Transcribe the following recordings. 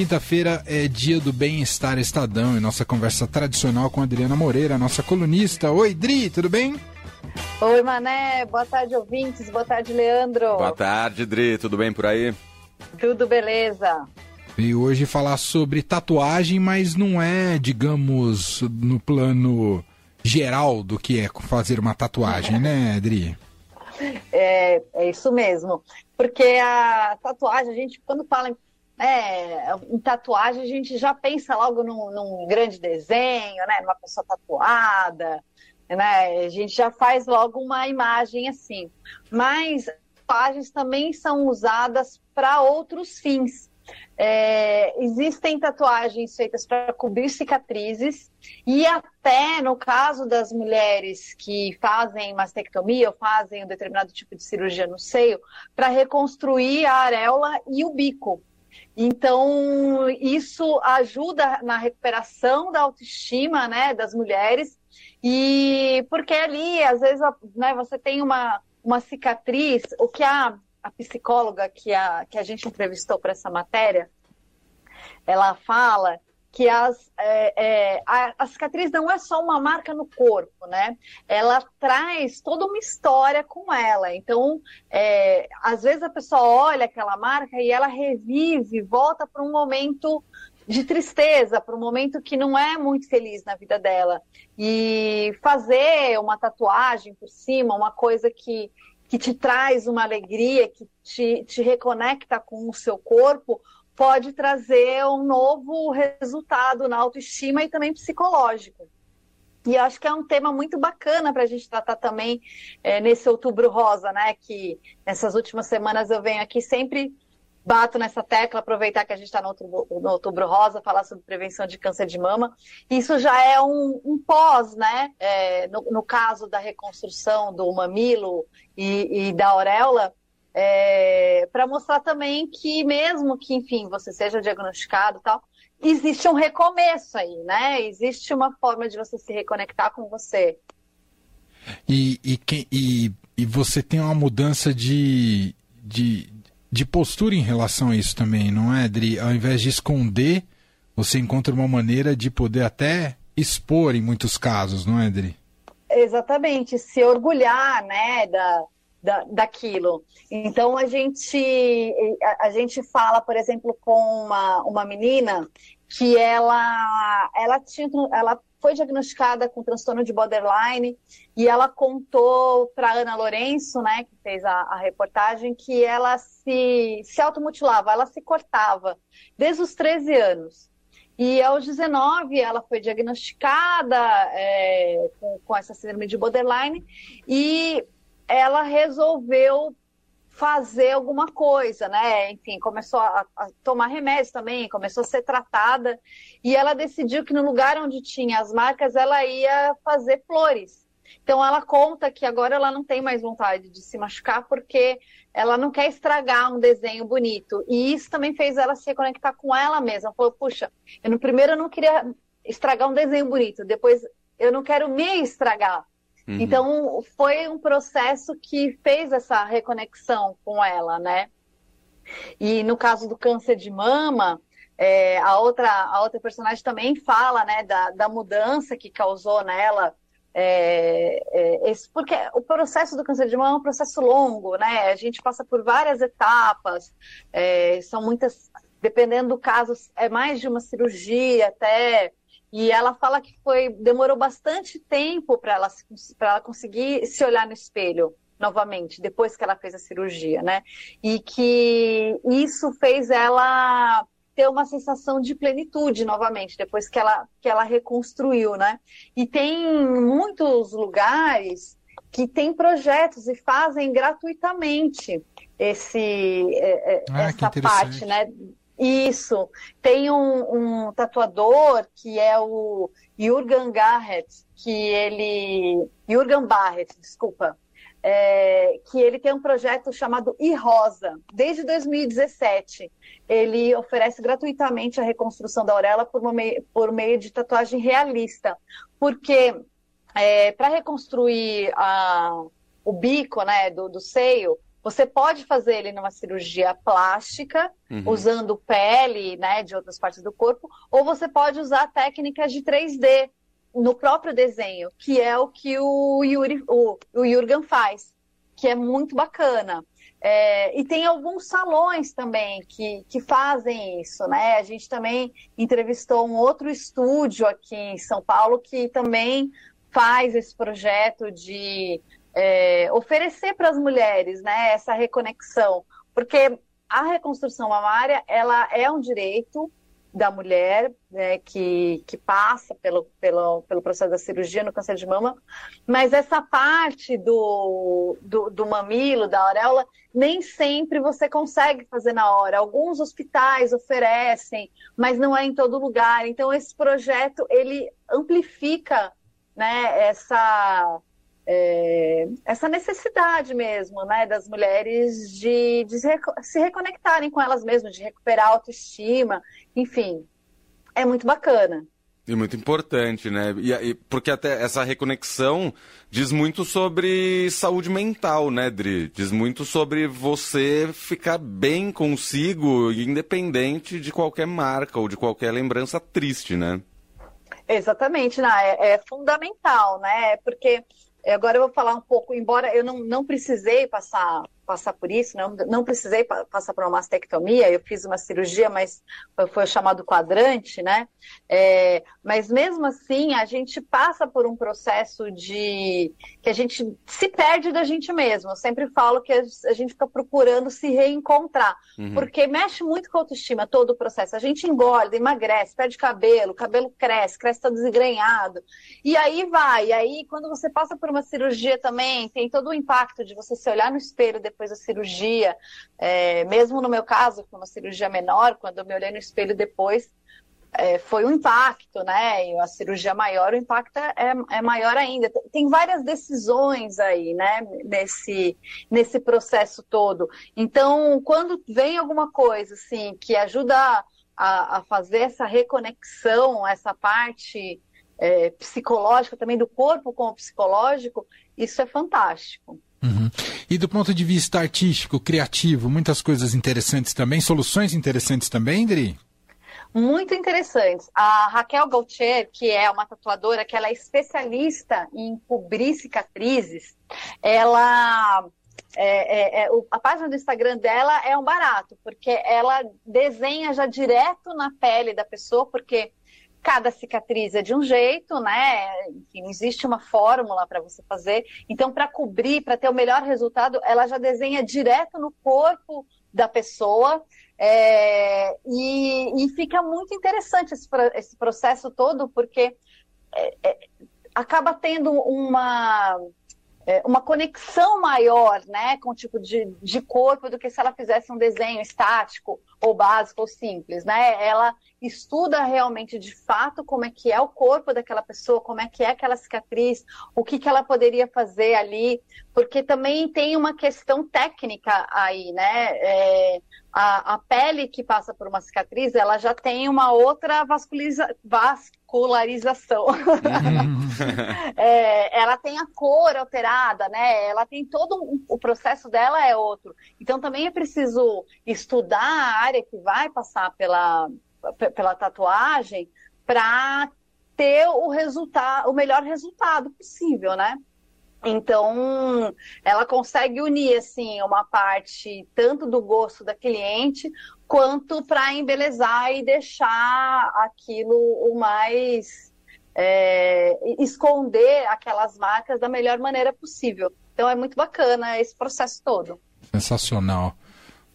Quinta-feira é dia do bem-estar Estadão e nossa conversa tradicional com a Adriana Moreira, nossa colunista. Oi, Dri, tudo bem? Oi, Mané. Boa tarde, ouvintes. Boa tarde, Leandro. Boa tarde, Dri. Tudo bem por aí? Tudo beleza. E hoje falar sobre tatuagem, mas não é, digamos, no plano geral do que é fazer uma tatuagem, né, Adri? É, é isso mesmo. Porque a tatuagem, a gente, quando fala em é, em tatuagem a gente já pensa logo num, num, grande desenho, né? Numa pessoa tatuada, né? A gente já faz logo uma imagem assim. Mas tatuagens também são usadas para outros fins. É, existem tatuagens feitas para cobrir cicatrizes e até no caso das mulheres que fazem mastectomia ou fazem um determinado tipo de cirurgia no seio para reconstruir a areola e o bico. Então, isso ajuda na recuperação da autoestima né, das mulheres, e porque ali, às vezes, né, você tem uma, uma cicatriz, o que a, a psicóloga que a, que a gente entrevistou para essa matéria, ela fala que as, é, é, a, a, cicatriz não é só uma marca no corpo, né? Ela traz toda uma história com ela. Então, é, às vezes a pessoa olha aquela marca e ela revive, volta para um momento de tristeza, para um momento que não é muito feliz na vida dela. E fazer uma tatuagem por cima, uma coisa que, que te traz uma alegria, que te, te reconecta com o seu corpo, pode trazer um novo resultado na autoestima e também psicológico. E acho que é um tema muito bacana para a gente tratar também é, nesse outubro rosa, né? Que nessas últimas semanas eu venho aqui sempre bato nessa tecla, aproveitar que a gente está no, outubro, no outubro rosa, falar sobre prevenção de câncer de mama. Isso já é um, um pós, né? É, no, no, caso da reconstrução do mamilo e, e da auréola, é, para mostrar também que mesmo que, enfim, você seja diagnosticado e tal, existe um recomeço aí, né? Existe uma forma de você se reconectar com você. E, e, e, e você tem uma mudança de, de, de postura em relação a isso também, não é, Adri? Ao invés de esconder, você encontra uma maneira de poder até expor em muitos casos, não é, Adri? Exatamente, se orgulhar, né, da, da, daquilo. Então a gente a, a, gente fala, por exemplo, com uma, uma menina que ela ela tinha ela foi diagnosticada com transtorno de borderline e ela contou para Ana Lourenço, né, que fez a, a, reportagem, que ela se, se automutilava, ela se cortava desde os 13 anos. E aos 19 ela foi diagnosticada é, com, com essa síndrome de borderline e ela resolveu fazer alguma coisa, né? Enfim, começou a, a, tomar remédios também, começou a ser tratada e ela decidiu que no lugar onde tinha as marcas ela ia fazer flores. Então ela conta que agora ela não tem mais vontade de se machucar porque ela não quer estragar um desenho bonito. E isso também fez ela se reconectar com ela mesma. Falou, puxa, eu no primeiro eu não queria estragar um desenho bonito, depois eu não quero me estragar. Uhum. Então, foi um processo que fez essa reconexão com ela, né? E no caso do câncer de mama, é, a, outra, a outra personagem também fala, né, da, da mudança que causou nela. É, é, esse, porque o processo do câncer de mama é um processo longo, né? A gente passa por várias etapas, é, são muitas, dependendo do caso, é mais de uma cirurgia até e ela fala que foi demorou bastante tempo para ela, ela conseguir se olhar no espelho novamente, depois que ela fez a cirurgia, né? E que isso fez ela ter uma sensação de plenitude novamente, depois que ela, que ela reconstruiu, né? E tem muitos lugares que têm projetos e fazem gratuitamente esse, é, é, ah, essa parte, né? Isso. Tem um, um, tatuador que é o Jurgen Garrett, que ele. Jurgen Barrett, desculpa. É, que ele tem um projeto chamado iRosa, desde 2017. Ele oferece gratuitamente a reconstrução da auréola por, meio, por meio de tatuagem realista. Porque é, para reconstruir a, o bico né, do, do seio, Você pode fazer ele numa cirurgia plástica, uhum. usando pele né, de outras partes do corpo, ou você pode usar técnicas de 3D no próprio desenho, que é o que o, Yuri, o, o Jurgen faz, que é muito bacana. É, e tem alguns salões também que, que fazem isso, né? A gente também entrevistou um outro estúdio aqui em São Paulo que também faz esse projeto de é, oferecer para as mulheres, né, essa reconexão, porque a reconstrução mamária ela é um direito da mulher né, que, que passa pelo, pelo, pelo processo da cirurgia no câncer de mama, mas essa parte do, do, do mamilo, da auréola, nem sempre você consegue fazer na hora. Alguns hospitais oferecem, mas não é em todo lugar. Então esse projeto ele amplifica né, essa é, essa necessidade mesmo, né, das mulheres de, de se reconectarem com elas mesmas, de recuperar a autoestima, enfim, é muito bacana. E muito importante, né? E, e, porque até essa reconexão diz muito sobre saúde mental, né, Dri? Diz muito sobre você ficar bem consigo, independente de qualquer marca ou de qualquer lembrança triste, né? Exatamente, né? é, é fundamental, né? Porque Agora eu vou falar um pouco, embora eu não, não precisei passar passar por isso, não, não precisei passar por uma mastectomia, eu fiz uma cirurgia, mas foi chamado quadrante, né? É, mas mesmo assim, a gente passa por um processo de que a gente se perde da gente mesmo. Eu sempre falo que a gente fica procurando se reencontrar, uhum. porque mexe muito com a autoestima todo o processo. A gente engorda, emagrece, perde cabelo, cabelo cresce, cresce todo desgrenhado. E aí vai, e aí quando você passa por uma cirurgia também, tem todo o impacto de você se olhar no espelho depois depois da cirurgia. É, mesmo no meu caso, foi uma cirurgia menor, quando eu me olhei no espelho depois, é, foi um impacto, né? E a cirurgia maior, o impacto é, é, maior ainda. Tem várias decisões aí, né? Nesse, nesse processo todo. Então, quando vem alguma coisa, assim, que ajuda a, a fazer essa reconexão, essa parte é, psicológica também do corpo com o psicológico, isso é fantástico. Uhum. E do ponto de vista artístico, criativo, muitas coisas interessantes também, soluções interessantes também, Dri? Muito interessantes. A Raquel Gautier, que é uma tatuadora, que ela é especialista em cobrir cicatrizes, ela é, é, é, a página do Instagram dela é um barato, porque ela desenha já direto na pele da pessoa, porque cada cicatriz é de um jeito, né? Enfim, não existe uma fórmula para você fazer. Então, para cobrir, para ter o melhor resultado, ela já desenha direto no corpo da pessoa. É, e, e, fica muito interessante esse, esse processo todo, porque é, é, acaba tendo uma é, uma conexão maior né, com o tipo de, de corpo do que se ela fizesse um desenho estático ou básico ou simples. Né? Ela estuda realmente de fato como é que é o corpo daquela pessoa, como é que é aquela cicatriz, o que, que ela poderia fazer ali, porque também tem uma questão técnica aí, né? É, a, a, pele que passa por uma cicatriz, ela já tem uma outra vasculariza, vascularização. Uhum. é, ela tem a cor alterada, né? Ela tem todo um, o processo dela é outro. Então também é preciso estudar a área que vai passar pela, pela tatuagem para ter o resultado, o melhor resultado possível, né? Então, ela consegue unir assim uma parte tanto do gosto da cliente quanto para embelezar e deixar aquilo o mais é, esconder aquelas marcas da melhor maneira possível. Então é muito bacana esse processo todo. Sensacional.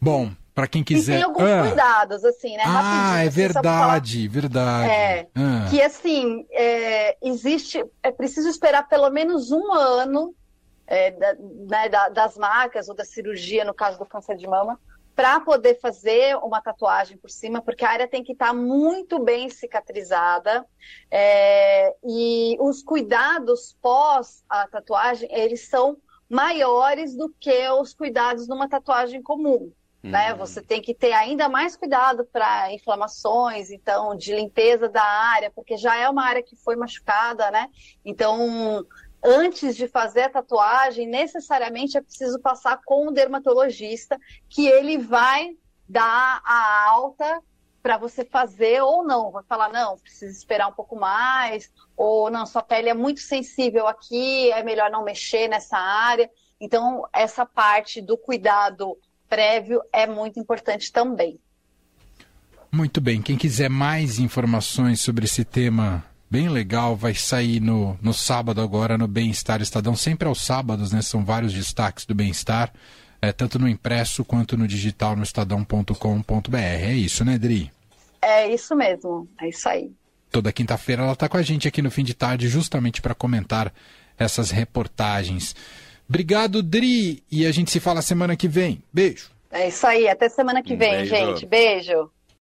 Bom, para quem quiser. E tem alguns ah. cuidados, assim, né? Ah, é assim, verdade, verdade. É, ah. Que assim, é, existe, é preciso esperar pelo menos um ano é, da, né, da, das marcas ou da cirurgia, no caso do câncer de mama, para poder fazer uma tatuagem por cima, porque a área tem que estar tá muito bem cicatrizada é, e os cuidados pós a tatuagem eles são maiores do que os cuidados numa tatuagem comum. Né? Uhum. Você tem que ter ainda mais cuidado para inflamações, então, de limpeza da área, porque já é uma área que foi machucada, né? Então, antes de fazer a tatuagem, necessariamente é preciso passar com o dermatologista, que ele vai dar a alta para você fazer ou não. Vai falar, não, precisa esperar um pouco mais, ou não, sua pele é muito sensível aqui, é melhor não mexer nessa área. Então, essa parte do cuidado prévio é muito importante também. Muito bem. Quem quiser mais informações sobre esse tema bem legal, vai sair no, no sábado agora no Bem-Estar Estadão, sempre aos sábados, né? São vários destaques do bem-estar, é, tanto no impresso quanto no digital no estadão.com.br. É isso, né, Dri? É isso mesmo, é isso aí. Toda quinta-feira ela está com a gente aqui no fim de tarde, justamente para comentar essas reportagens. Obrigado, Dri, e a gente se fala semana que vem. Beijo. É isso aí, até semana que vem, Beijo. gente. Beijo.